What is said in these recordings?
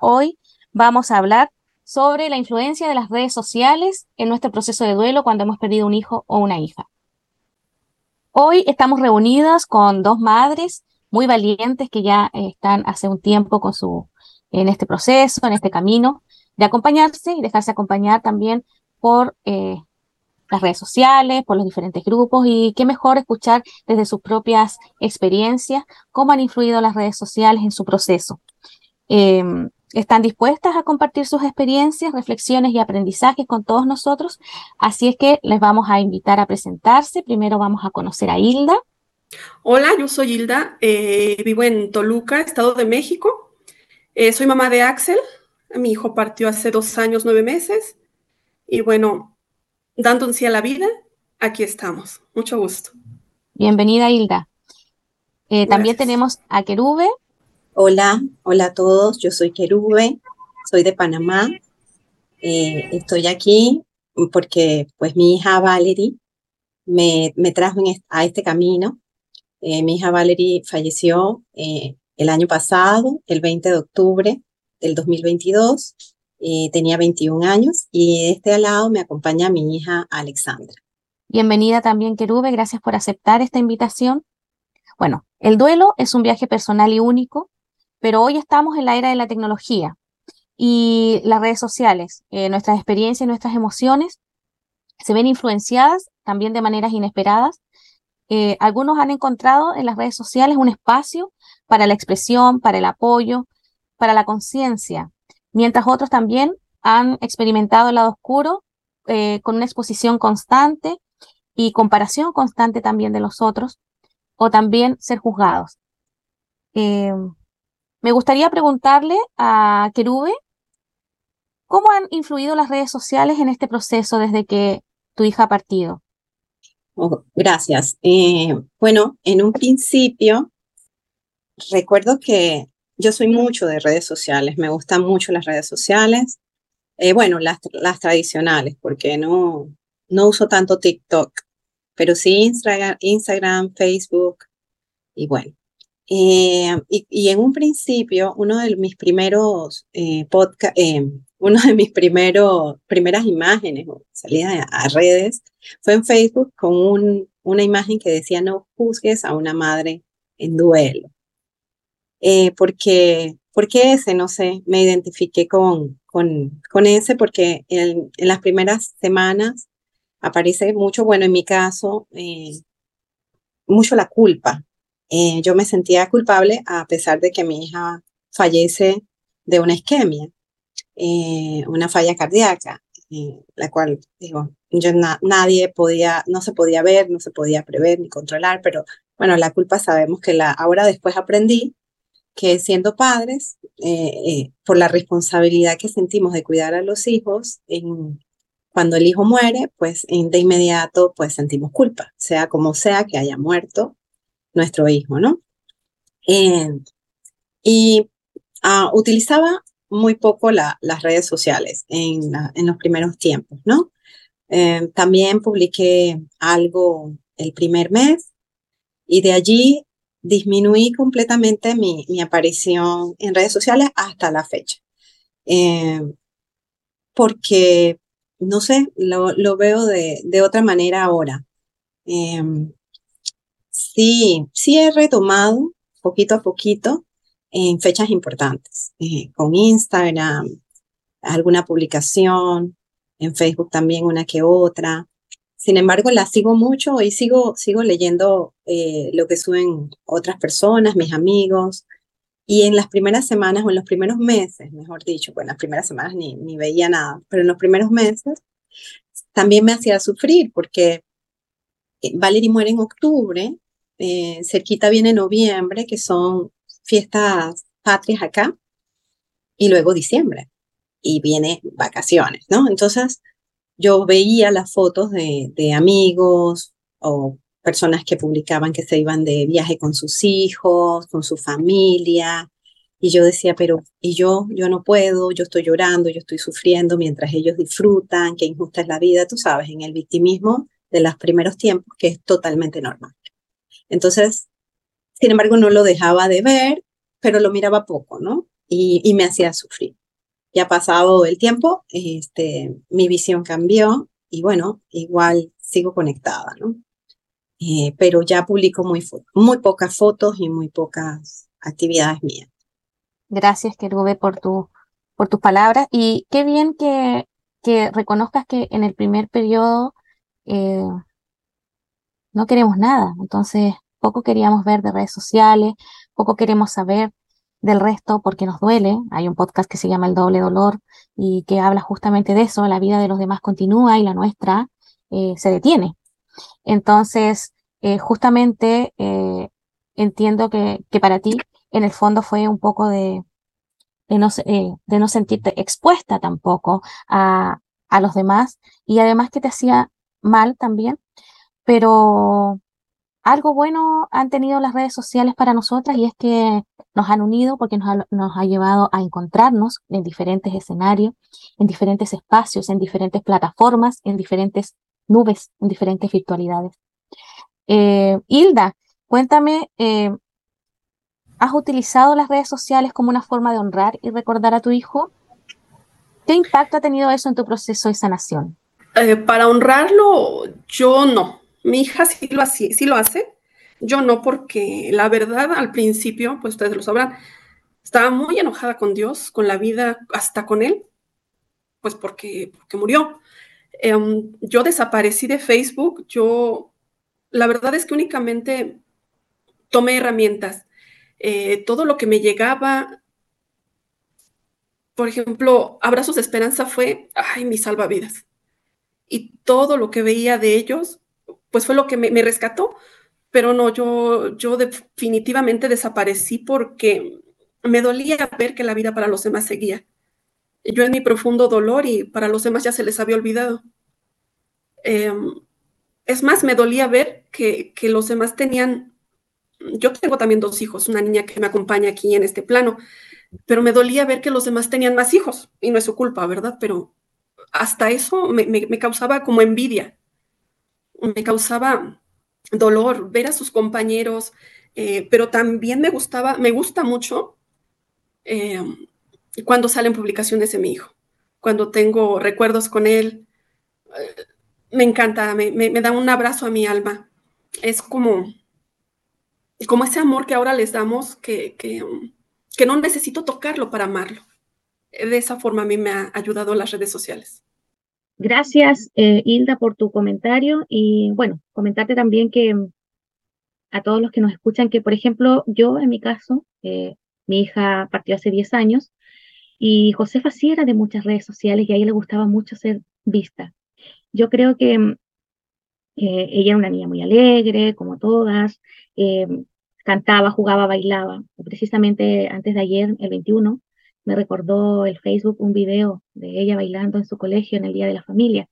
Hoy vamos a hablar sobre la influencia de las redes sociales en nuestro proceso de duelo cuando hemos perdido un hijo o una hija. Hoy estamos reunidas con dos madres muy valientes que ya están hace un tiempo con su, en este proceso, en este camino de acompañarse y dejarse acompañar también por eh, las redes sociales, por los diferentes grupos y qué mejor escuchar desde sus propias experiencias cómo han influido las redes sociales en su proceso. Em, están dispuestas a compartir sus experiencias, reflexiones y aprendizajes con todos nosotros, así es que les vamos a invitar a presentarse. Primero vamos a conocer a Hilda. Hola, yo soy Hilda, eh, vivo en Toluca, Estado de México. Eh, soy mamá de Axel, mi hijo partió hace dos años, nueve meses. Y bueno, dando un sí a la vida, aquí estamos. Mucho gusto. Bienvenida, Hilda. Eh, también tenemos a Querube. Hola, hola a todos. Yo soy Querube, soy de Panamá. Eh, estoy aquí porque pues mi hija Valerie me, me trajo a este camino. Eh, mi hija Valerie falleció el año pasado, el 20 de octubre del 2022 tenía 21 años y de este lado me acompaña mi hija Alexandra. Bienvenida también, Querube, gracias por aceptar esta invitación. Bueno, el duelo es un viaje personal y único, pero hoy estamos en la era de la tecnología y las redes sociales, eh, nuestras experiencias nuestras emociones se ven influenciadas también de maneras inesperadas. Eh, algunos han encontrado en las redes sociales un espacio para la expresión, para el apoyo, para la conciencia, mientras otros también han experimentado el lado oscuro eh, con una exposición constante y comparación constante también de los otros, o también ser juzgados. Me gustaría preguntarle a Kerube, ¿cómo han influido las redes sociales en este proceso desde que tu hija ha partido? Oh, gracias. Eh, bueno, en un principio, recuerdo que yo soy mucho de redes sociales, me gustan mucho las redes sociales. Eh, bueno, las, tradicionales, porque no, no uso tanto TikTok, pero sí Instagram Facebook y bueno. Eh, y, en un principio, uno de mis primeros eh, podcast, eh, uno de mis primeros, primeras imágenes o salidas a, redes fue en Facebook con un, una imagen que decía no juzgues a una madre en duelo eh, porque, porque ese, no sé, me identifiqué con, con, con ese porque en, las primeras semanas aparece mucho, bueno, en mi caso, mucho la culpa. Eh, yo me sentía culpable a pesar de que mi hija fallece de una isquemia, eh, una falla cardíaca, eh, la cual, digo, yo nadie podía, no se podía ver, no se podía prever ni controlar, pero bueno, la culpa sabemos que la, ahora después aprendí que siendo padres, eh, por la responsabilidad que sentimos de cuidar a los hijos, cuando el hijo muere, pues de inmediato pues sentimos culpa, sea como sea que haya muerto nuestro hijo, ¿no? Eh, y ah, utilizaba muy poco la, las redes sociales en, los primeros tiempos, ¿no? también publiqué algo el primer mes y de allí disminuí completamente mi, aparición en redes sociales hasta la fecha. Eh, porque, no sé, lo, veo de, otra manera ahora. Eh, sí, sí he retomado poquito a poquito en fechas importantes, eh, con Instagram, alguna publicación, en Facebook también una que otra, sin embargo, la sigo mucho y sigo, sigo leyendo eh, lo que suben otras personas, mis amigos. Y en las primeras semanas o en los primeros meses, mejor dicho, pues en las primeras semanas ni, ni veía nada, pero en los primeros meses también me hacía sufrir porque eh, Valerie muere en octubre, eh, cerquita viene noviembre, que son fiestas patrias acá, y luego diciembre, y viene vacaciones, ¿no? Entonces, yo veía las fotos de, de amigos o personas que publicaban que se iban de viaje con sus hijos, con su familia, y yo decía, pero, y yo, yo no puedo, yo estoy llorando, yo estoy sufriendo mientras ellos disfrutan, qué injusta es la vida, tú sabes, en el victimismo de los primeros tiempos, que es totalmente normal. Entonces, sin embargo, no lo dejaba de ver, pero lo miraba poco, ¿no? y, me hacía sufrir. Ya pasado el tiempo, este, mi visión cambió y bueno, igual sigo conectada, ¿no? Eh, pero ya publico muy, muy pocas fotos y muy pocas actividades mías. Gracias, Kerube, por, tu, por tus palabras. Y qué bien que, que reconozcas que en el primer periodo eh, no queremos nada. Entonces, poco queríamos ver de redes sociales, poco queremos saber del resto porque nos duele. Hay un podcast que se llama El doble dolor y que habla justamente de eso. La vida de los demás continúa y la nuestra eh, se detiene. Entonces, eh, justamente entiendo que, que para ti en el fondo fue un poco de, de, no, eh, de no sentirte expuesta tampoco a, a los demás y además que te hacía mal también, pero algo bueno han tenido las redes sociales para nosotras y es que nos han unido porque nos ha, nos ha, llevado a encontrarnos en diferentes escenarios, en diferentes espacios, en diferentes plataformas, en diferentes nubes, en diferentes virtualidades. Eh, Hilda, cuéntame, eh, ¿Has utilizado las redes sociales como una forma de honrar y recordar a tu hijo? ¿Qué impacto ha tenido eso en tu proceso de sanación? Eh, para honrarlo, yo no. Mi hija sí lo, hace, sí lo hace. Yo no, porque la verdad al principio, pues ustedes lo sabrán, estaba muy enojada con Dios, con la vida, hasta con Él, pues porque, porque murió. Em, yo desaparecí de Facebook. Yo, la verdad es que únicamente tomé herramientas eh, todo lo que me llegaba, por ejemplo, Abrazos de Esperanza fue, ay, mi salvavidas. Y todo lo que veía de ellos, pues fue lo que me, rescató. Pero no, yo, yo definitivamente desaparecí porque me dolía ver que la vida para los demás seguía. Yo en mi profundo dolor y para los demás ya se les había olvidado. Em, es más, me dolía ver que, que los demás tenían yo tengo también dos hijos, una niña que me acompaña aquí en este plano, pero me dolía ver que los demás tenían más hijos y no es su culpa, ¿verdad? Pero hasta eso me, causaba como envidia, me causaba dolor ver a sus compañeros, eh, pero también me gustaba, me gusta mucho eh, cuando salen publicaciones de mi hijo, cuando tengo recuerdos con él, eh, me encanta, me, me da un abrazo a mi alma. Es como, como ese amor que ahora les damos, que, que, que no necesito tocarlo para amarlo. De esa forma a mí me ha ayudado las redes sociales. Gracias, eh, Hilda, por tu comentario. Y bueno, comentarte también que a todos los que nos escuchan, que por ejemplo, yo en mi caso, eh, mi hija partió hace 10 años y Josefa sí era de muchas redes sociales y a ella le gustaba mucho ser vista. Yo creo que eh, ella era una niña muy alegre, como todas, cantaba, jugaba, bailaba. Precisamente antes de ayer, el 21, me recordó el Facebook un video de ella bailando en su colegio en el Día de la Familia.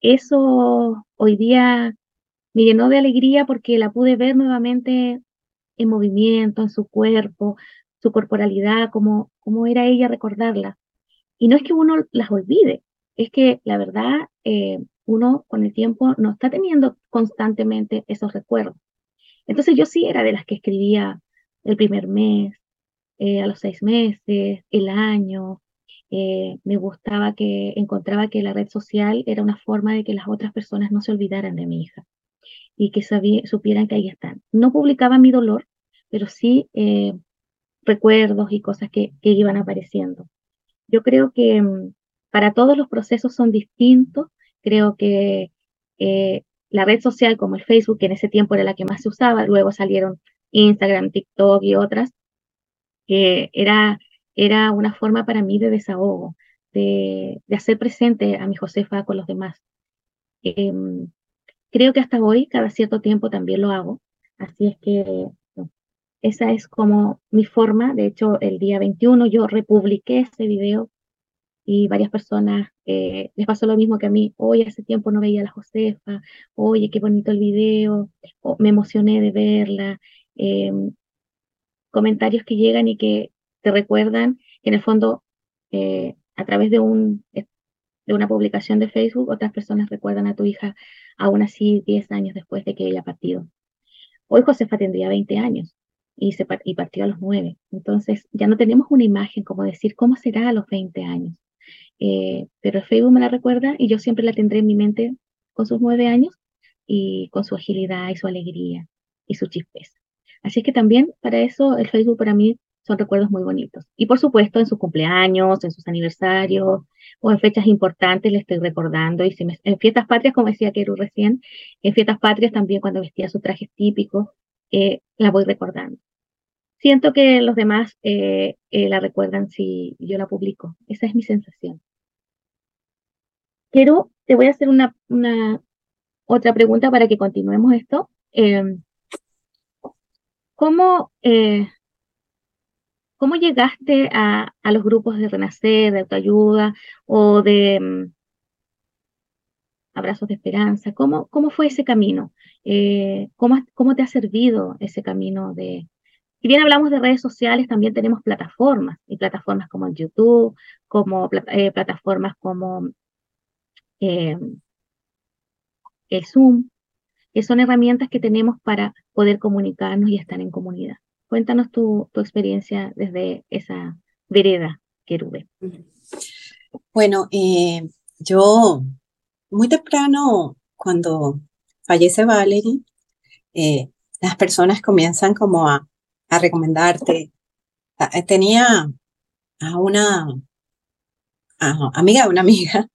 Eso hoy día me llenó de alegría porque la pude ver nuevamente en movimiento, en su cuerpo, su corporalidad, como, como era ella recordarla. Y no es que uno las olvide, es que la verdad eh, uno con el tiempo no está teniendo constantemente esos recuerdos. Entonces yo sí era de las que escribía el primer mes, eh, a los seis meses, el año. Eh, me gustaba que encontraba que la red social era una forma de que las otras personas no se olvidaran de mi hija y que supieran que ahí están. No publicaba mi dolor, pero sí eh, recuerdos y cosas que, que, iban apareciendo. Yo creo que mm, para todos los procesos son distintos. Creo que la red social como el Facebook, que en ese tiempo era la que más se usaba, luego salieron Instagram, TikTok y otras, que era, era una forma para mí de desahogo, de, hacer presente a mi Josefa con los demás. Em, creo que hasta hoy, cada cierto tiempo también lo hago, así es que esa es como mi forma. De hecho, el día 21 yo republiqué ese video y varias personas eh, les pasó lo mismo que a mí. Hoy hace tiempo no veía a la Josefa, oye, qué bonito el video, me emocioné de verla. Em, comentarios que llegan y que te recuerdan que en el fondo, eh, a través de, un, de una publicación de Facebook, otras personas recuerdan a tu hija aún así 10 años después de que ella ha partido. Hoy Josefa tendría 20 años. y, se, y partió a los 9. Entonces ya no tenemos una imagen como decir cómo será a los 20 años. Eh, pero Facebook me la recuerda y yo siempre la tendré en mi mente con sus 9 años y con su agilidad y su alegría y su chispeza. Así que también para eso el Facebook para mí son recuerdos muy bonitos. Y por supuesto en sus cumpleaños, en sus aniversarios o en fechas importantes le estoy recordando. Y si en fiestas patrias, como decía Keru recién, en fiestas patrias también cuando vestía sus trajes típicos, eh, la voy recordando. Siento que los demás eh, eh, la recuerdan si yo la publico. Esa es mi sensación. Keru, te voy a hacer una, una otra pregunta para que continuemos esto. Em, ¿Cómo ¿Cómo llegaste a, los grupos de Renacer, de autoayuda o de mm, abrazos de esperanza? ¿Cómo, cómo fue ese camino? Eh, ¿cómo, ¿Cómo te ha servido ese camino de... Si bien hablamos de redes sociales, también tenemos plataformas, y plataformas como el YouTube, como eh, plataformas como eh, el Zoom, que son herramientas que tenemos para poder comunicarnos y estar en comunidad. Cuéntanos tu, experiencia desde esa vereda, Querube. Bueno, eh, yo muy temprano, cuando fallece Valerie, eh, las personas comienzan como a, recomendarte. Eh, tenía a una amiga una amiga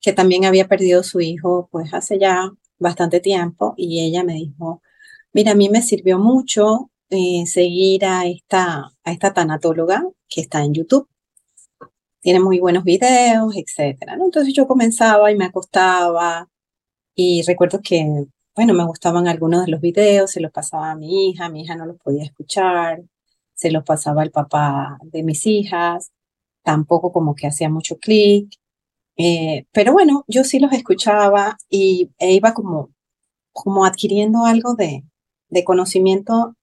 que también había perdido su hijo pues hace ya bastante tiempo y ella me dijo, mira, a mí me sirvió mucho eh, seguir a esta, a esta tanatóloga que está en YouTube. Tiene muy buenos videos, etcétera. Entonces yo comenzaba y me acostaba y recuerdo que, bueno, me gustaban algunos de los videos, se los pasaba a mi hija, mi hija no los podía escuchar, se los pasaba al papá de mis hijas, tampoco como que hacía mucho clic. Eh, pero bueno, yo sí los escuchaba y e iba como, como adquiriendo algo de, de conocimiento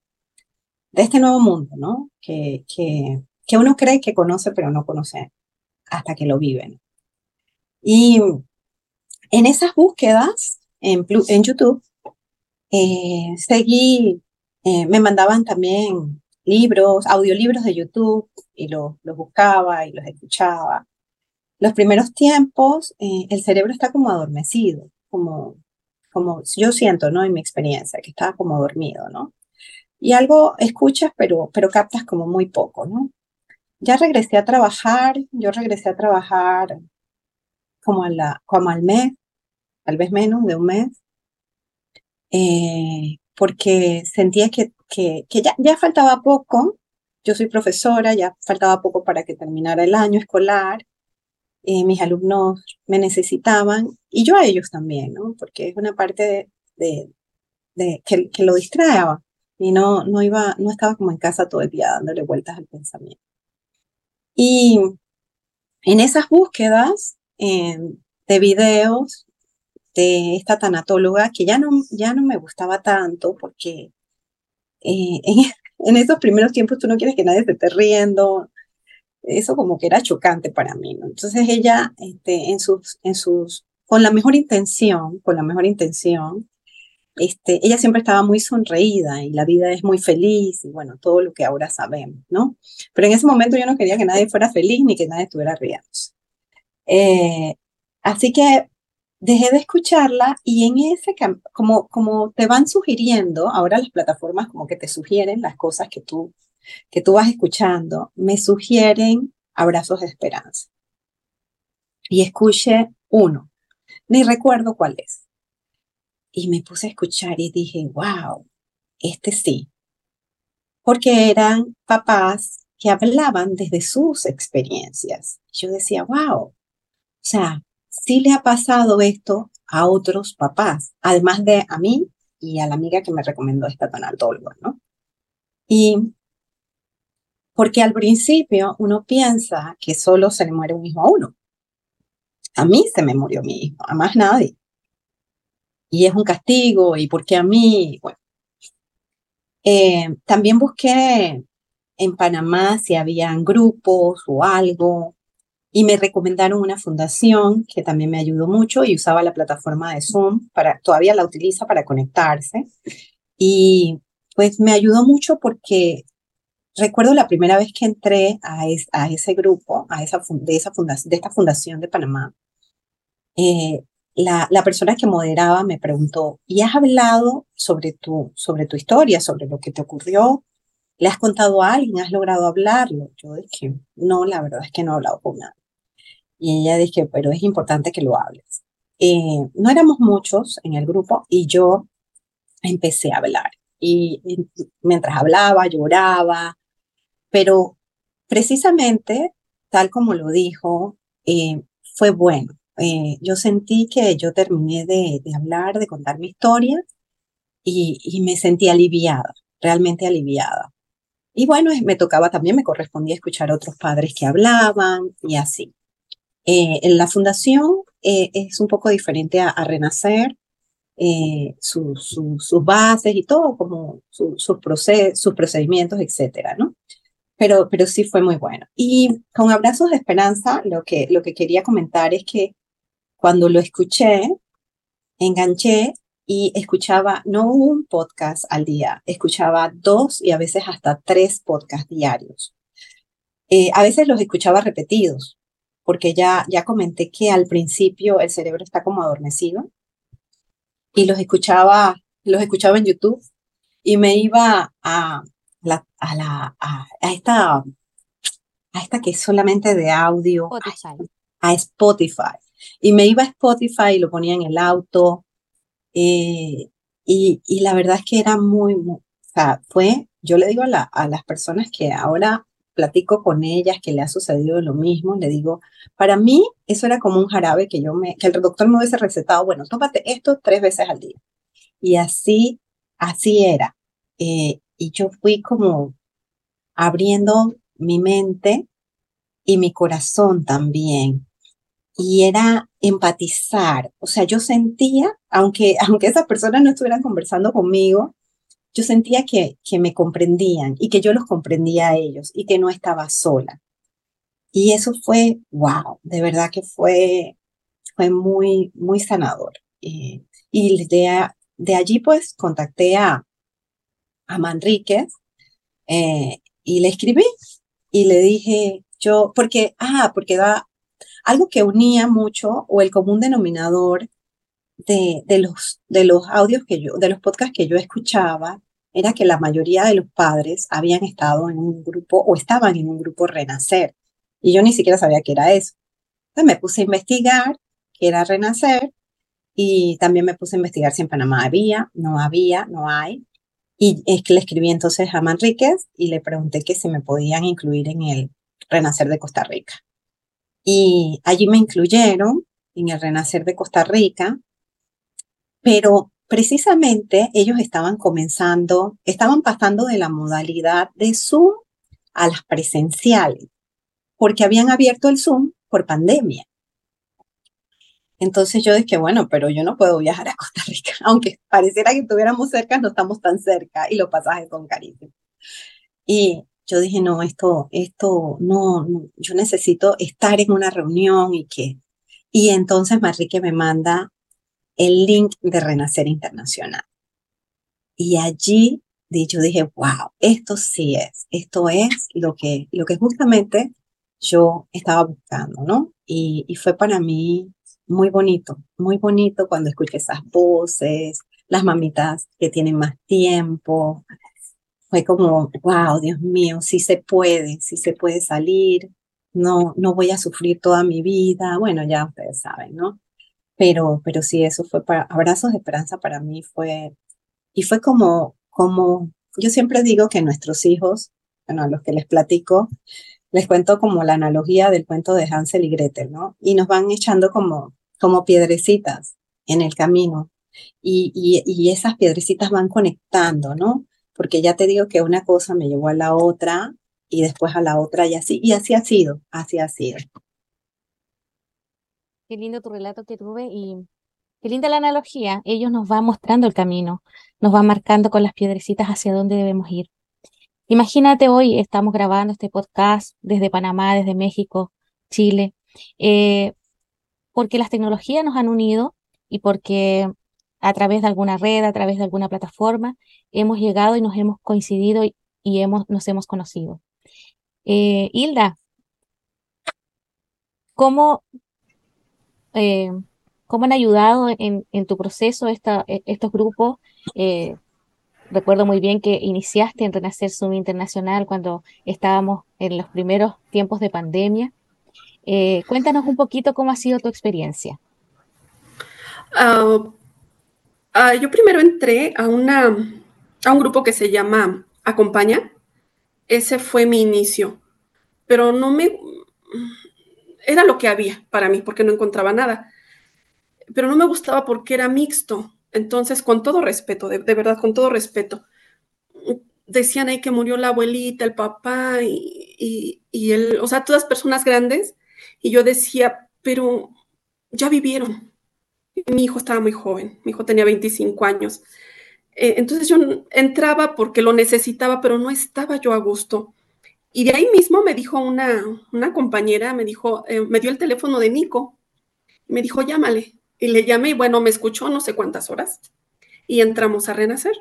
de este nuevo mundo, ¿no? Que, que, que uno cree que conoce, pero no conoce hasta que lo viven. Y en esas búsquedas en, en YouTube, eh, seguí, eh, me mandaban también libros, audiolibros de YouTube y los, los buscaba y los escuchaba. Los primeros tiempos, eh, el cerebro está como adormecido, como, como yo siento, ¿no? En mi experiencia, que estaba como dormido, ¿no? y algo escuchas, pero, pero captas como muy poco, ¿no? Ya regresé a trabajar, yo regresé a trabajar como, a la, como al mes, tal vez menos de un mes, eh, porque sentía que, que, que ya, ya faltaba poco. Yo soy profesora, ya faltaba poco para que terminara el año escolar. Eh, mis alumnos me necesitaban y yo a ellos también, ¿no? Porque es una parte de, de, que, que, lo distraeba y no, no, iba, no estaba como en casa todo el día dándole vueltas al pensamiento. Y en esas búsquedas de videos de esta tanatóloga, que ya no, ya no me gustaba tanto porque eh, en, esos primeros tiempos tú no quieres que nadie te esté riendo, eso como que era chocante para mí, Entonces ella, este, en sus, en sus, con la mejor intención, con la mejor intención, este, ella siempre estaba muy sonreída y la vida es muy feliz y bueno, todo lo que ahora sabemos, ¿no? Pero en ese momento yo no quería que nadie fuera feliz ni que nadie estuviera riendo. Eh, así que dejé de escucharla y en ese, como, como te van sugiriendo, ahora las plataformas como que te sugieren las cosas que tú, que tú vas escuchando, me sugieren abrazos de esperanza. Y escuché uno, ni recuerdo cuál es y me puse a escuchar y dije, wow, este sí. Porque eran papás que hablaban desde sus experiencias. Yo decía, wow, o sea, sí le ha pasado esto a otros papás, además de a mí y a la amiga que me recomendó esta tanatóloga, ¿no? Y porque al principio uno piensa que solo se le muere un hijo a uno. A mí se me murió mi hijo, a más nadie y es un castigo, y por qué a mí, bueno. Eh, también busqué en Panamá si habían grupos o algo, y me recomendaron una fundación que también me ayudó mucho y usaba la plataforma de Zoom, para, todavía la utiliza para conectarse. Y pues me ayudó mucho porque recuerdo la primera vez que entré a, ese grupo, a esa, de, esa fundación, de esta fundación de Panamá, eh, la, la, persona que moderaba me preguntó, ¿y has hablado sobre tu, sobre tu historia, sobre lo que te ocurrió? ¿Le has contado a alguien? ¿Has logrado hablarlo? Yo dije, no, la verdad es que no he hablado con nadie. Y ella dije, pero es importante que lo hables. Eh, no éramos muchos en el grupo y yo empecé a hablar. Y, mientras hablaba, lloraba, pero precisamente, tal como lo dijo, eh, fue bueno. Eh, yo sentí que yo terminé de, hablar, de contar mi historia y, y, me sentí aliviada, realmente aliviada. Y bueno, me tocaba también, me correspondía escuchar a otros padres que hablaban y así. Eh, en la fundación eh, es un poco diferente a, Renacer, eh, sus bases y todo, como sus, sus procedimientos, etcétera, ¿no? Pero, pero sí fue muy bueno. Y con Abrazos de Esperanza, lo que, lo que quería comentar es que cuando lo escuché, enganché y escuchaba no un podcast al día, escuchaba dos y a veces hasta tres podcasts diarios. a veces los escuchaba repetidos, porque ya, ya comenté que al principio el cerebro está como adormecido y los escuchaba, los escuchaba en YouTube y me iba a, la, a, la, a, esta, a esta que es solamente de audio, A, Spotify. Y me iba a Spotify y lo ponía en el auto. Eh, y, y, la verdad es que era muy, muy, o sea, fue, yo le digo a, la, a las personas que ahora platico con ellas que le ha sucedido lo mismo, le digo, para mí eso era como un jarabe que yo me, que el doctor me hubiese recetado, bueno, tómate esto tres veces al día. Y así, así era. Eh, y yo fui como abriendo mi mente y mi corazón también. Y era empatizar. O sea, yo sentía, aunque, aunque esas personas no estuvieran conversando conmigo, yo sentía que, que me comprendían y que yo los comprendía a ellos y que no estaba sola. Y eso fue, wow, de verdad que fue, fue muy, muy sanador. y de, de, allí pues contacté a, a Manríquez eh, y le escribí y le dije, yo, porque, ah, porque da algo que unía mucho o el común denominador de, de, los, de los audios que yo, de los podcasts que yo escuchaba, era que la mayoría de los padres habían estado en un grupo o estaban en un grupo Renacer. Y yo ni siquiera sabía qué era eso. Entonces me puse a investigar qué era Renacer y también me puse a investigar si en Panamá había, no había, no hay. Y es que le escribí entonces a Manríquez y le pregunté que si me podían incluir en el Renacer de Costa Rica. Y allí me incluyeron en el Renacer de Costa Rica, pero precisamente ellos estaban comenzando, estaban pasando de la modalidad de Zoom a las presenciales, porque habían abierto el Zoom por pandemia. Entonces yo dije, bueno, pero yo no puedo viajar a Costa Rica, aunque pareciera que estuviéramos cerca, no estamos tan cerca y los pasajes son carísimos. Y yo dije, no, esto, esto, no, no, yo necesito estar en una reunión y que, y entonces Marrique me manda el link de Renacer Internacional. Y allí yo dije, wow, esto sí es, esto es lo que, lo que justamente yo estaba buscando, ¿no? Y, y fue para mí muy bonito, muy bonito cuando escuché esas voces, las mamitas que tienen más tiempo. Fue como, wow, Dios mío, sí se puede, sí se puede salir, no, no voy a sufrir toda mi vida. Bueno, ya ustedes saben, ¿no? Pero, pero sí, eso fue para, abrazos de esperanza para mí fue, y fue como, como, yo siempre digo que nuestros hijos, bueno, a los que les platico, les cuento como la analogía del cuento de Hansel y Gretel, ¿no? Y nos van echando como, como piedrecitas en el camino. Y, y, y esas piedrecitas van conectando, ¿no? Porque ya te digo que una cosa me llevó a la otra y después a la otra y así, y así ha sido, así ha sido. Qué lindo tu relato que tuve y qué linda la analogía. Ellos nos van mostrando el camino, nos van marcando con las piedrecitas hacia dónde debemos ir. Imagínate hoy, estamos grabando este podcast desde Panamá, desde México, Chile, eh, porque las tecnologías nos han unido y porque a través de alguna red, a través de alguna plataforma, hemos llegado y nos hemos coincidido y, hemos, nos hemos conocido. Eh, Hilda, ¿cómo, eh, ¿cómo han ayudado en, tu proceso e, estos grupos? Eh, recuerdo muy bien que iniciaste en Renacer Zoom Internacional cuando estábamos en los primeros tiempos de pandemia. Cuéntanos un poquito cómo ha sido tu experiencia. Ah, ah, yo primero entré a, una, a un grupo que se llama Acompaña. Ese fue mi inicio, pero no me... Era lo que había para mí, porque no encontraba nada. Pero no me gustaba porque era mixto. Entonces, con todo respeto, de, verdad, con todo respeto, decían ahí que murió la abuelita, el papá y, y, y o sea, todas personas grandes. Y yo decía, pero ya vivieron, mi hijo estaba muy joven, mi hijo tenía 25 años. Eh, entonces yo entraba porque lo necesitaba, pero no estaba yo a gusto. Y de ahí mismo me dijo una, una compañera, me dijo, eh, me dio el teléfono de Nico, me dijo, llámale. Y le llamé y bueno, me escuchó no sé cuántas horas y entramos a renacer.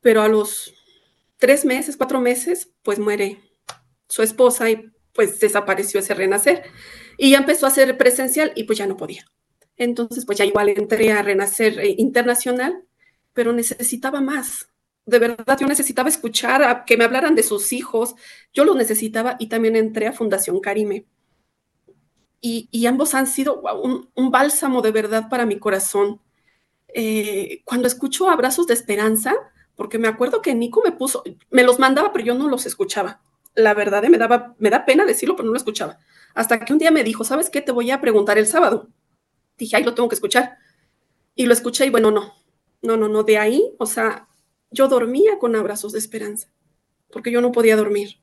Pero a los tres meses, cuatro meses, pues muere su esposa y pues desapareció ese renacer. Y ya empezó a ser presencial y pues ya no podía. Entonces, pues ya igual entré a Renacer eh, Internacional, pero necesitaba más. De verdad, yo necesitaba escuchar a que me hablaran de sus hijos. Yo lo necesitaba y también entré a Fundación Karime. Y, ambos han sido un, bálsamo de verdad para mi corazón. Eh, cuando escucho abrazos de esperanza, porque me acuerdo que Nico me puso, me los mandaba, pero yo no los escuchaba. La verdad, eh, me, daba, me da pena decirlo, pero no lo escuchaba. Hasta que un día me dijo, ¿sabes qué? Te voy a preguntar el sábado dije, ay, lo tengo que escuchar. Y lo escuché y bueno, no, no, no, no, de ahí, o sea, yo dormía con abrazos de esperanza, porque yo no podía dormir.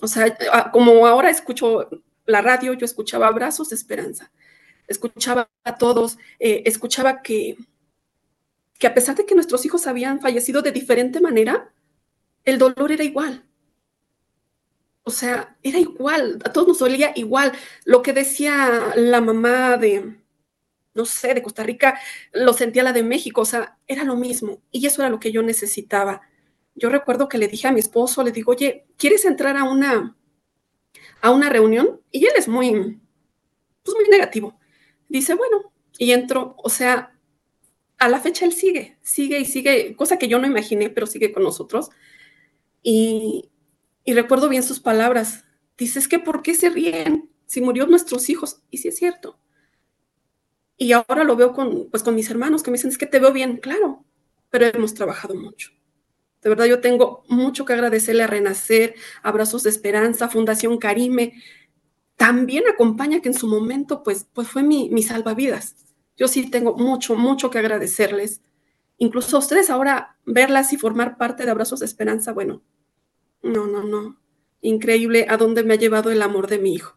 O sea, como ahora escucho la radio, yo escuchaba abrazos de esperanza, escuchaba a todos, eh, escuchaba que, que a pesar de que nuestros hijos habían fallecido de diferente manera, el dolor era igual. O sea, era igual, a todos nos dolía igual. Lo que decía la mamá de, no sé, de Costa Rica, lo sentía la de México, o sea, era lo mismo. Y eso era lo que yo necesitaba. Yo recuerdo que le dije a mi esposo, le digo, oye, ¿quieres entrar a una, a una reunión? Y él es muy, pues muy negativo. Dice, bueno, y entro, o sea, a la fecha él sigue, sigue y sigue, cosa que yo no imaginé, pero sigue con nosotros. Y, y recuerdo bien sus palabras. Dice, es que ¿por qué se ríen si murió nuestros hijos? Y sí es cierto. Y ahora lo veo con, pues, con mis hermanos que me dicen, es que te veo bien, claro, pero hemos trabajado mucho. De verdad, yo tengo mucho que agradecerle a Renacer, Abrazos de Esperanza, Fundación Karime. También acompaña que en su momento, pues, pues fue mi, mi salvavidas. Yo sí tengo mucho, mucho que agradecerles. Incluso a ustedes ahora verlas y formar parte de Abrazos de Esperanza, bueno, no, no, no. Increíble a dónde me ha llevado el amor de mi hijo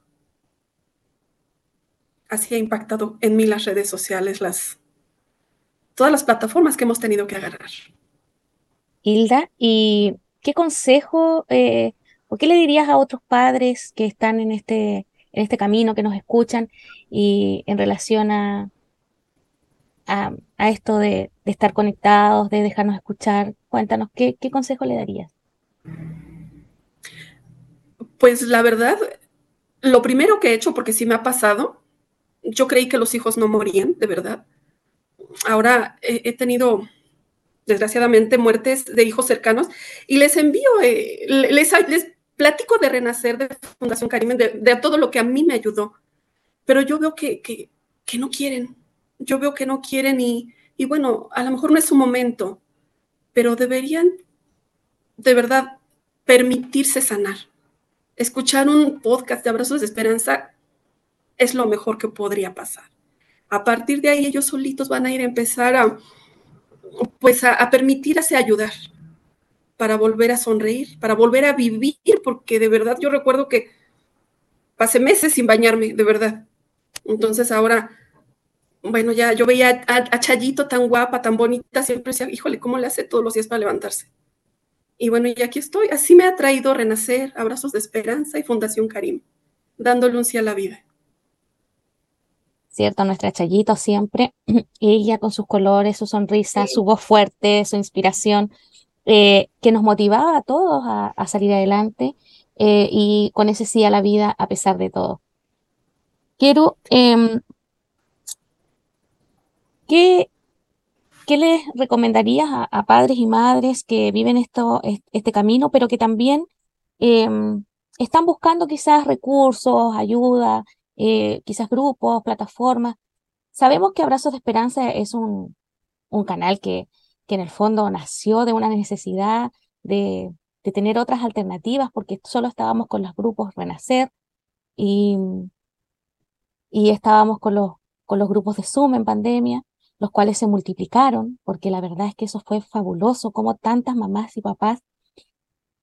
así ha impactado en mí las redes sociales, las, todas las plataformas que hemos tenido que agarrar. Hilda, ¿y qué consejo eh, o qué le dirías a otros padres que están en este, en este camino, que nos escuchan y en relación a, a, esto de, estar conectados, de dejarnos escuchar? Cuéntanos, ¿qué, ¿qué consejo le darías? Pues la verdad, lo primero que he hecho, porque sí me ha pasado, yo creí que los hijos no morían, de verdad. Ahora he, tenido, desgraciadamente, muertes de hijos cercanos y les envío, eh, les, platico de Renacer, de Fundación Karim, de, todo lo que a mí me ayudó. Pero yo veo que, que, no quieren, yo veo que no quieren y, y bueno, a lo mejor no es su momento, pero deberían de verdad permitirse sanar. Escuchar un podcast de abrazos de esperanza es lo mejor que podría pasar. A partir de ahí ellos solitos van a ir a empezar a, pues a, permitirse ayudar para volver a sonreír, para volver a vivir, porque de verdad yo recuerdo que pasé meses sin bañarme, de verdad. Entonces ahora, bueno, ya yo veía a, a Chayito tan guapa, tan bonita, siempre decía, híjole, ¿cómo le hace todos los días para levantarse? Y bueno, y aquí estoy. Así me ha traído Renacer, Abrazos de Esperanza y Fundación Karim, dándole un sí a la vida. ¿cierto? Nuestra Chayito siempre, ella con sus colores, su sonrisa, su voz fuerte, su inspiración, eh, que nos motivaba a todos a, salir adelante eh, y con ese sí a la vida a pesar de todo. Quiero, em, ¿qué, ¿qué les recomendarías a, padres y madres que viven este camino, pero que también em, están buscando quizás recursos, ayuda, eh, quizás grupos, plataformas. Sabemos que Abrazos de Esperanza es un, canal que, que, en el fondo nació de una necesidad de, tener otras alternativas porque solo estábamos con los grupos Renacer y, y estábamos con los, con los grupos de Zoom en pandemia, los cuales se multiplicaron, porque la verdad es que eso fue fabuloso, como tantas mamás y papás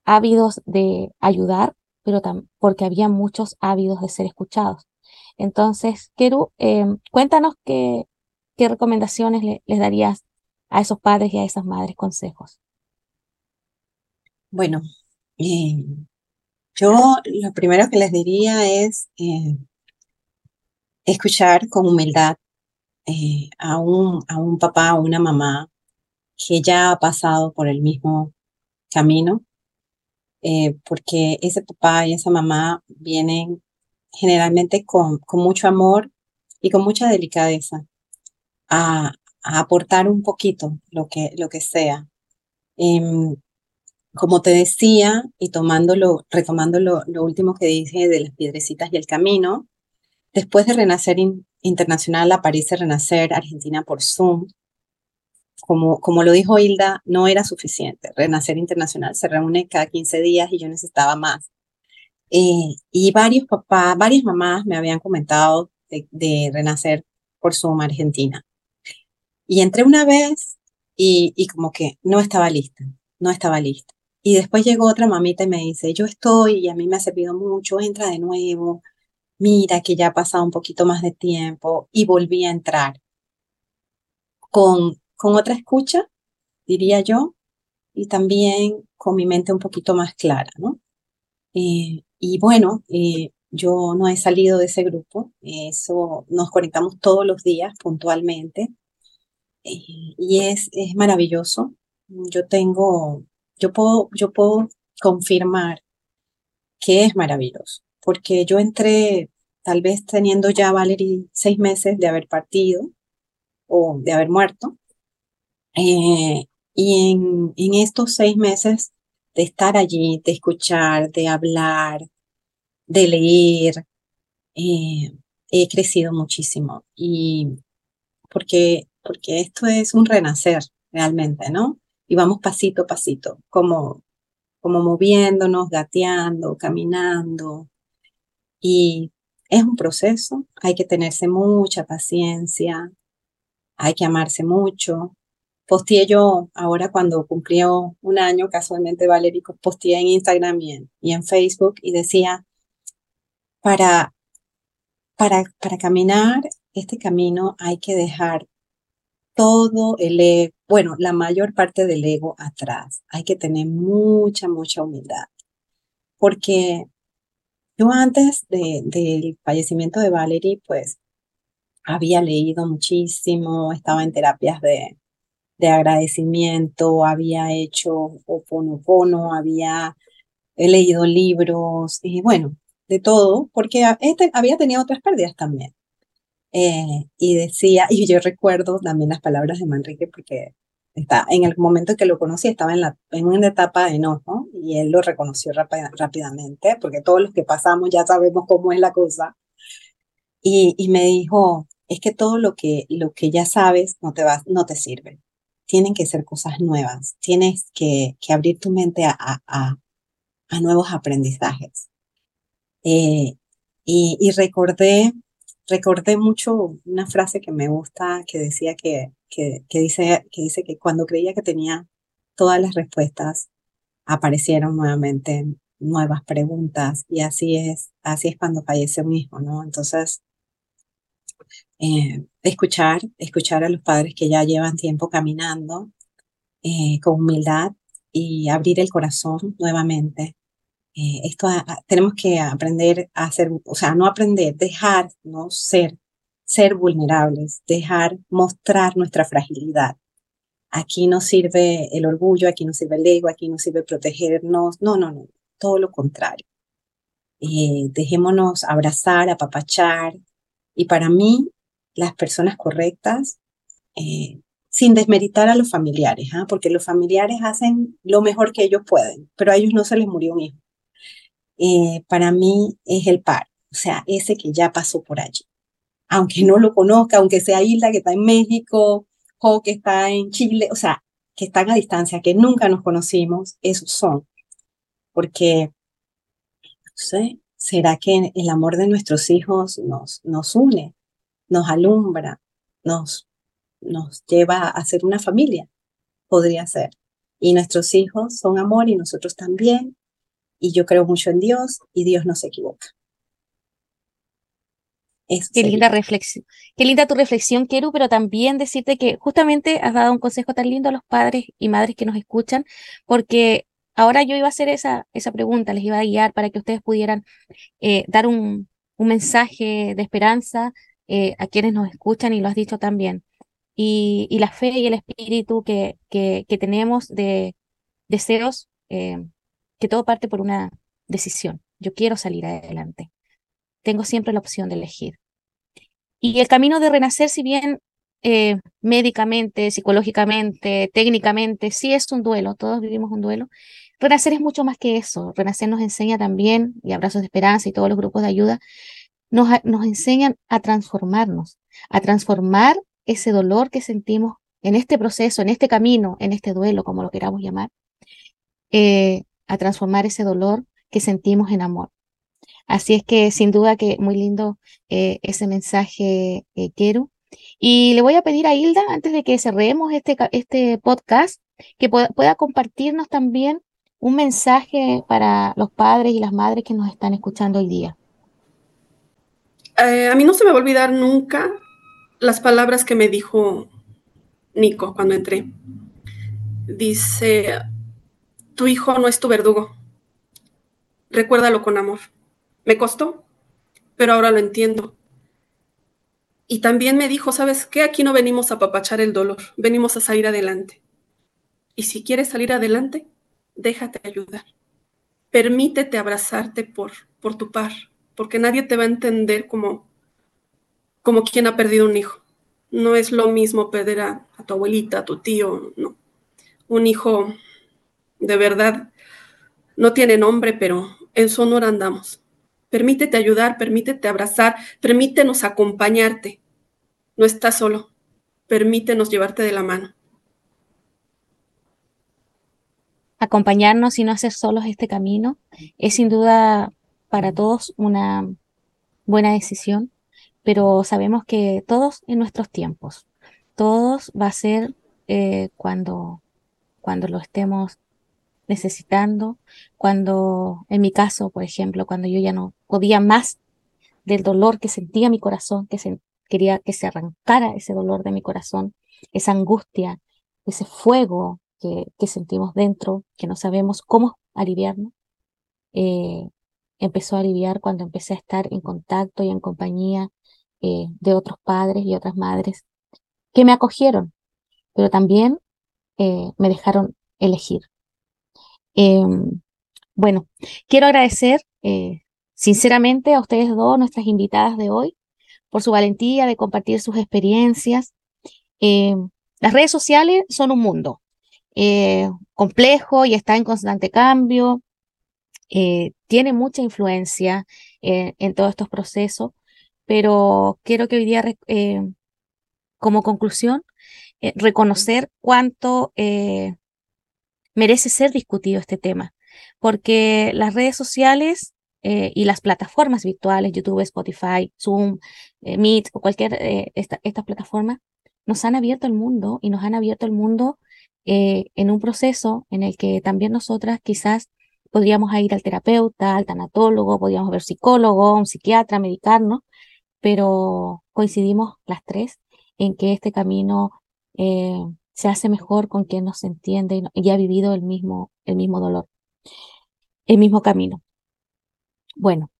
ávidos de ayudar, pero porque había muchos ávidos de ser escuchados. Entonces, Keru, em, cuéntanos qué, qué recomendaciones les darías a esos padres y a esas madres consejos. Bueno, eh, yo lo primero que les diría es eh, escuchar con humildad eh, a, un, a un papá o una mamá que ya ha pasado por el mismo camino, porque ese papá y esa mamá vienen generalmente con, con mucho amor y con mucha delicadeza a, aportar un poquito lo que, lo que sea. Em, como te decía, y tomándolo, retomando lo, último que dije de las piedrecitas y el camino, después de Renacer Internacional aparece Renacer Argentina por Zoom. Como, como lo dijo Hilda, no era suficiente. Renacer Internacional se reúne cada 15 días y yo necesitaba más. Eh, y varios papás, varias mamás me habían comentado de, renacer por Zoom Argentina. Y entré una vez y, y, como que no estaba lista, no estaba lista. Y después llegó otra mamita y me dice, yo estoy y a mí me ha servido mucho, entra de nuevo, mira que ya ha pasado un poquito más de tiempo y volví a entrar. Con, con otra escucha, diría yo, y también con mi mente un poquito más clara, ¿no? Eh, y bueno, eh, yo no he salido de ese grupo, eso nos conectamos todos los días puntualmente eh, y es, es maravilloso. Yo tengo, yo puedo, yo puedo confirmar que es maravilloso, porque yo entré tal vez teniendo ya, Valerie, seis meses de haber partido o de haber muerto. Eh, y en, en estos seis meses de estar allí, de escuchar, de hablar, de leer. Eh, he crecido muchísimo y porque, porque esto es un renacer realmente, ¿no? Y vamos pasito a pasito, como, como moviéndonos, gateando, caminando. Y es un proceso, hay que tenerse mucha paciencia, hay que amarse mucho, posteé yo ahora cuando cumplió un año, casualmente Valérico, posteé en Instagram y en, y en Facebook y decía, para, para, para caminar este camino hay que dejar todo el ego, bueno, la mayor parte del ego atrás. Hay que tener mucha, mucha humildad. Porque yo antes de, del fallecimiento de Valerie, pues había leído muchísimo, estaba en terapias de, de agradecimiento, había hecho Oponopono, había he leído libros y bueno, de todo, porque este, había tenido otras pérdidas también. Eh, y decía, y yo recuerdo también las palabras de Manrique, porque está, en el momento que lo conocí estaba en, la, en una etapa de enojo y él lo reconoció rápidamente, porque todos los que pasamos ya sabemos cómo es la cosa. Y, y me dijo, es que todo lo que, lo que ya sabes no te, va, no te sirve tienen que ser cosas nuevas, tienes que, que abrir tu mente a, a, a nuevos aprendizajes. Eh, y, y, recordé, recordé mucho una frase que me gusta, que decía que, que, que, dice, que dice que cuando creía que tenía todas las respuestas, aparecieron nuevamente nuevas preguntas y así es, así es cuando fallece un hijo, ¿no? Entonces, eh, escuchar, escuchar a los padres que ya llevan tiempo caminando eh, con humildad y abrir el corazón nuevamente. Eh, esto tenemos que aprender a hacer, o sea, no aprender, dejar, no ser ser vulnerables, dejar mostrar nuestra fragilidad. Aquí no sirve el orgullo, aquí no sirve el ego, aquí no sirve protegernos. No, no, no, todo lo contrario. Eh, dejémonos abrazar, apapachar. Y para mí, las personas correctas, eh, sin desmeritar a los familiares, ¿ah? porque los familiares hacen lo mejor que ellos pueden, pero a ellos no se les murió un hijo. Eh, para mí es el par, o sea, ese que ya pasó por allí. Aunque no lo conozca, aunque sea Hilda que está en México, o que está en Chile, o sea, que están a distancia, que nunca nos conocimos, esos son. Porque, no sé, ¿será que el amor de nuestros hijos nos, nos une, nos alumbra, nos, nos lleva a ser una familia? Podría ser. Y nuestros hijos son amor y nosotros también. Y yo creo mucho en Dios y Dios no se equivoca. Qué linda reflexión. Qué linda tu reflexión, Keru, pero también decirte que justamente has dado un consejo tan lindo a los padres y madres que nos escuchan, porque ahora yo iba a hacer esa, esa pregunta, les iba a guiar para que ustedes pudieran eh, dar un, un, mensaje de esperanza eh, a quienes nos escuchan y lo has dicho también. Y, y la fe y el espíritu que, que, que tenemos de deseos, eh, que todo parte por una decisión. Yo quiero salir adelante tengo siempre la opción de elegir. Y el camino de renacer, si bien eh, médicamente, psicológicamente, técnicamente, sí es un duelo, todos vivimos un duelo, renacer es mucho más que eso. Renacer nos enseña también, y Abrazos de Esperanza y todos los grupos de ayuda, nos, nos enseñan a transformarnos, a transformar ese dolor que sentimos en este proceso, en este camino, en este duelo, como lo queramos llamar, eh, a transformar ese dolor que sentimos en amor. Así es que sin duda que muy lindo eh, ese mensaje, eh, Y le voy a pedir a Hilda, antes de que cerremos este, este podcast, que pueda, compartirnos también un mensaje para los padres y las madres que nos están escuchando hoy día. Eh, a mí no se me va a olvidar nunca las palabras que me dijo Nico cuando entré. Dice, tu hijo no es tu verdugo. Recuérdalo con amor. Me costó, pero ahora lo entiendo. Y también me dijo, ¿sabes qué? Aquí no venimos a papachar el dolor, venimos a salir adelante. Y si quieres salir adelante, déjate ayudar. Permítete abrazarte por, por tu par, porque nadie te va a entender como, como quien ha perdido un hijo. No es lo mismo perder a, a tu abuelita, a tu tío, no. Un hijo de verdad no tiene nombre, pero en su honor andamos. Permítete ayudar, permítete abrazar, permítenos acompañarte. No estás solo, permítenos llevarte de la mano. Acompañarnos y no hacer solos este camino es sin duda para todos una buena decisión, pero sabemos que todos en nuestros tiempos, todos va a ser eh, cuando, cuando lo estemos necesitando, cuando, en mi caso, por ejemplo, cuando yo ya no podía más del dolor que sentía mi corazón, que quería que se arrancara ese dolor de mi corazón, esa angustia, ese fuego que, sentimos dentro, que no sabemos cómo aliviarnos, eh, empezó a aliviar cuando empecé a estar en contacto y en compañía eh, de otros padres y otras madres que me acogieron, pero también eh, me dejaron elegir. Em, bueno, quiero agradecer sinceramente a ustedes dos, nuestras invitadas de hoy, por su valentía de compartir sus experiencias. Em, las redes sociales son un mundo eh, complejo y está en constante cambio. Eh, tiene mucha influencia en todos estos procesos, pero quiero que hoy día, como conclusión, reconocer cuánto merece ser discutido este tema, porque las redes sociales eh, y las plataformas virtuales, YouTube, Spotify, Zoom, eh, Meet o cualquier eh, esta, estas plataformas, nos han abierto el mundo y nos han abierto el mundo en un proceso en el que también nosotras quizás podríamos ir al terapeuta, al tanatólogo, podríamos ver psicólogo, un psiquiatra, medicarnos, pero coincidimos las tres en que este camino se hace mejor con quien nos entiende y, ha vivido el mismo, el mismo dolor, el mismo camino. Bueno,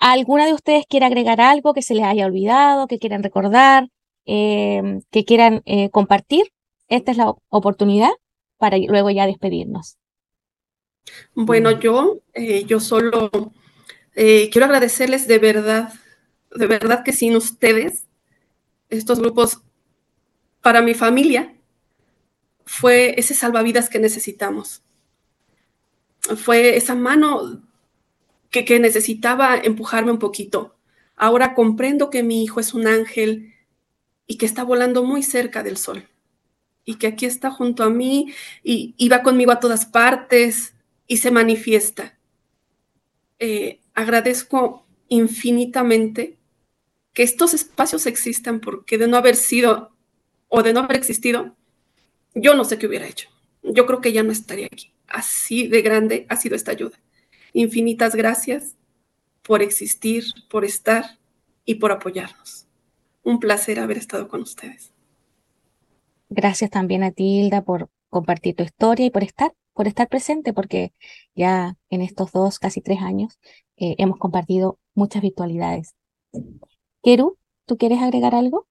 ¿Alguna de ustedes quiere agregar algo que se les haya olvidado, que quieran recordar, eh, que quieran eh, compartir? Esta es la oportunidad para luego ya despedirnos. Bueno, yo, eh, yo solo quiero agradecerles de verdad, de verdad que sin ustedes, estos grupos, para mi familia, fue ese salvavidas que necesitamos. Fue esa mano que, necesitaba empujarme un poquito. Ahora comprendo que mi hijo es un ángel y que está volando muy cerca del sol y que aquí está junto a mí y, va conmigo a todas partes y se manifiesta. Eh, agradezco infinitamente que estos espacios existan porque de no haber sido o de no haber existido, yo no sé qué hubiera hecho. Yo creo que ya no estaría aquí. Así de grande ha sido esta ayuda. Infinitas gracias por existir, por estar y por apoyarnos. Un placer haber estado con ustedes. Gracias también a ti, Hilda, por compartir tu historia y por estar, por estar presente, porque ya en estos dos, casi tres años, eh, hemos compartido muchas virtualidades. Keru, ¿tú quieres agregar algo?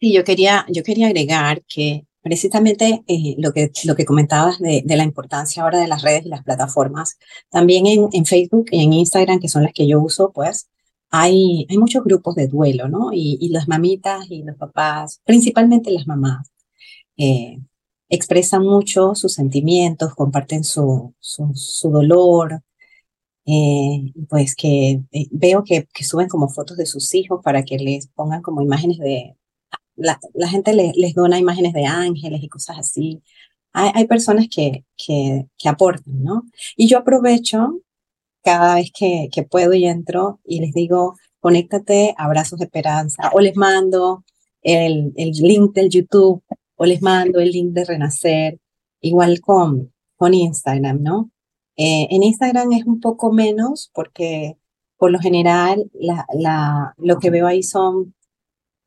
Sí, yo quería, yo quería agregar que Precisamente eh, lo, que, lo que comentabas de, la importancia ahora de las redes y las plataformas, también en, en, Facebook y en Instagram, que son las que yo uso, pues hay, hay muchos grupos de duelo, ¿no? Y, las mamitas y los papás, principalmente las mamás, eh, expresan mucho sus sentimientos, comparten su, su, dolor, eh, pues que veo que, que, suben como fotos de sus hijos para que les pongan como imágenes de, la, gente les dona imágenes de ángeles y cosas así. Hay, personas que, que, aportan, ¿no? Y yo aprovecho cada vez que, que puedo y entro y les digo, conéctate, abrazos de esperanza, o les mando el, el link del YouTube, o les mando el link de Renacer, igual con, con Instagram, ¿no? Eh, en Instagram es un poco menos porque por lo general la, la, lo que veo ahí son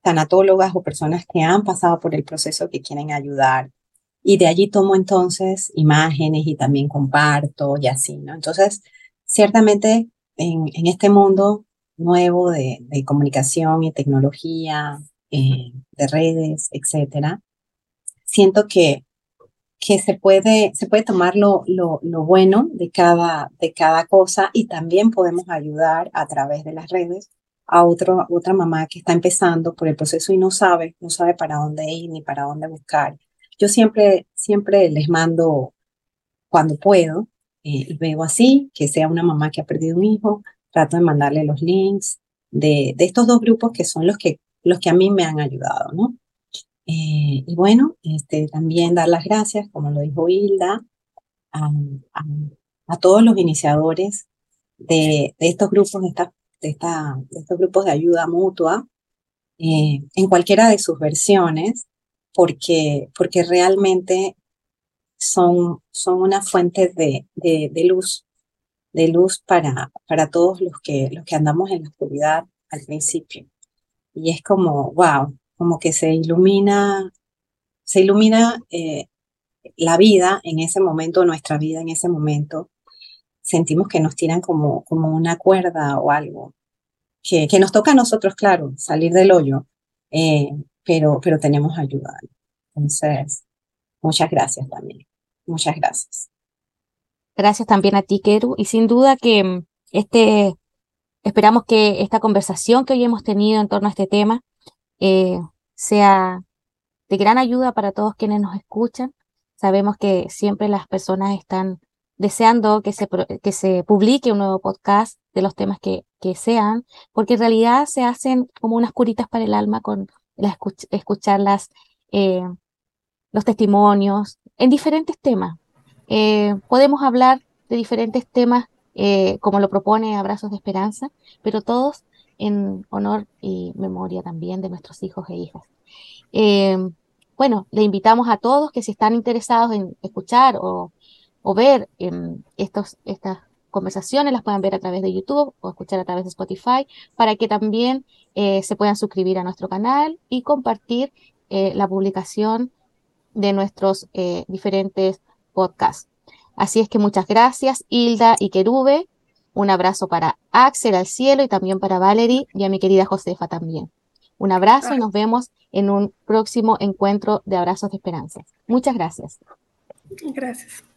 tanatólogas o personas que han pasado por el proceso que quieren ayudar. Y de allí tomo entonces imágenes y también comparto y así, ¿no? Entonces, ciertamente en, en este mundo nuevo de, de comunicación y tecnología, eh, de redes, etcétera, siento que, que se, puede, se puede tomar lo, lo, lo bueno de cada, de cada cosa y también podemos ayudar a través de las redes a otro, otra mamá que está empezando por el proceso y no sabe, no sabe para dónde ir ni para dónde buscar. Yo siempre, siempre les mando cuando puedo, eh, y veo así, que sea una mamá que ha perdido un hijo, trato de mandarle los links de, de estos dos grupos que son los que, los que a mí me han ayudado, ¿no? Eh, y bueno, este, también dar las gracias, como lo dijo Hilda, a, a, todos los iniciadores de, de estos grupos, de estas de, estos grupos de ayuda mutua eh, en cualquiera de sus versiones, porque, porque realmente son, son una fuente de, de, luz, de luz para, para todos los que, los que andamos en la oscuridad al principio. Y es como, wow, como que se ilumina, se ilumina eh, la vida en ese momento, nuestra vida en ese momento, sentimos que nos tiran como, como una cuerda o algo, que, nos toca a nosotros, claro, salir del hoyo, eh, pero, pero tenemos ayuda. Entonces, muchas gracias también. Muchas gracias. Gracias también a ti, Keru. Y sin duda que mm, este, esperamos que esta conversación que hoy hemos tenido en torno a este tema eh, sea de gran ayuda para todos quienes nos escuchan. Sabemos que siempre las personas están deseando que se, que se publique un nuevo podcast de los temas que, que sean, porque en realidad se hacen como unas curitas para el alma con escuchar las, eh, los testimonios en diferentes temas. Eh, podemos hablar de diferentes temas eh, como lo propone Abrazos de Esperanza, pero todos en honor y memoria también de nuestros hijos e hijas. bueno, le invitamos a todos que si están interesados en escuchar o o ver em, estos, estas conversaciones, las puedan ver a través de YouTube o escuchar a través de Spotify, para que también eh, se puedan suscribir a nuestro canal y compartir eh, la publicación de nuestros eh, diferentes podcasts. Así es que muchas gracias, Hilda y Querube. Un abrazo para Axel al cielo y también para Valerie y a mi querida Josefa también. Un abrazo y nos vemos en un próximo encuentro de Abrazos de Esperanza. Muchas gracias. Gracias.